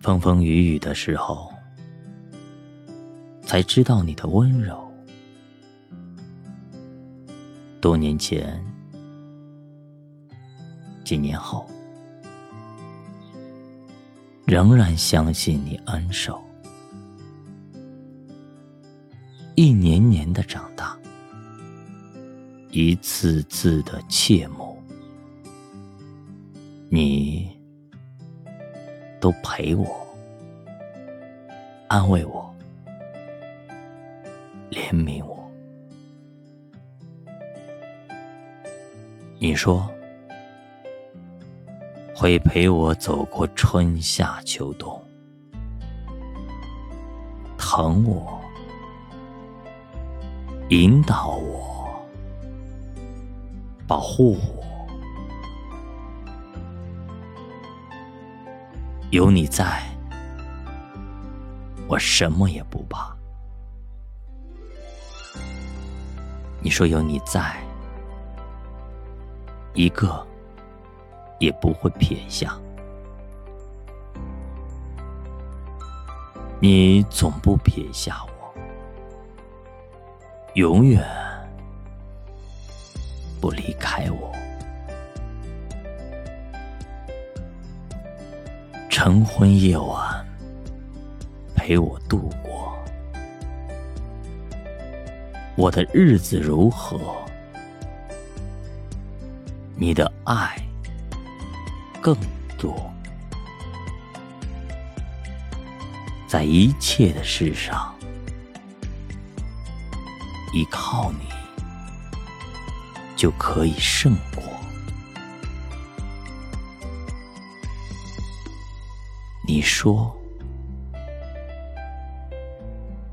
风风雨雨的时候，才知道你的温柔。多年前，几年后，仍然相信你恩守。一年年的长大，一次次的切慕，你都陪我，安慰我，怜悯我。你说会陪我走过春夏秋冬，疼我，引导我，保护我。有你在，我什么也不怕。你说有你在。一个也不会撇下，你总不撇下我，永远不离开我。晨昏夜晚陪我度过，我的日子如何？你的爱更多，在一切的事上，依靠你就可以胜过。你说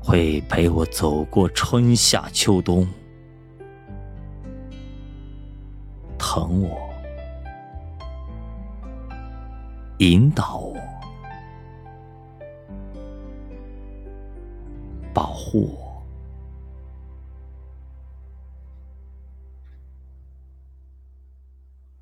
会陪我走过春夏秋冬。疼我，引导我，保护我。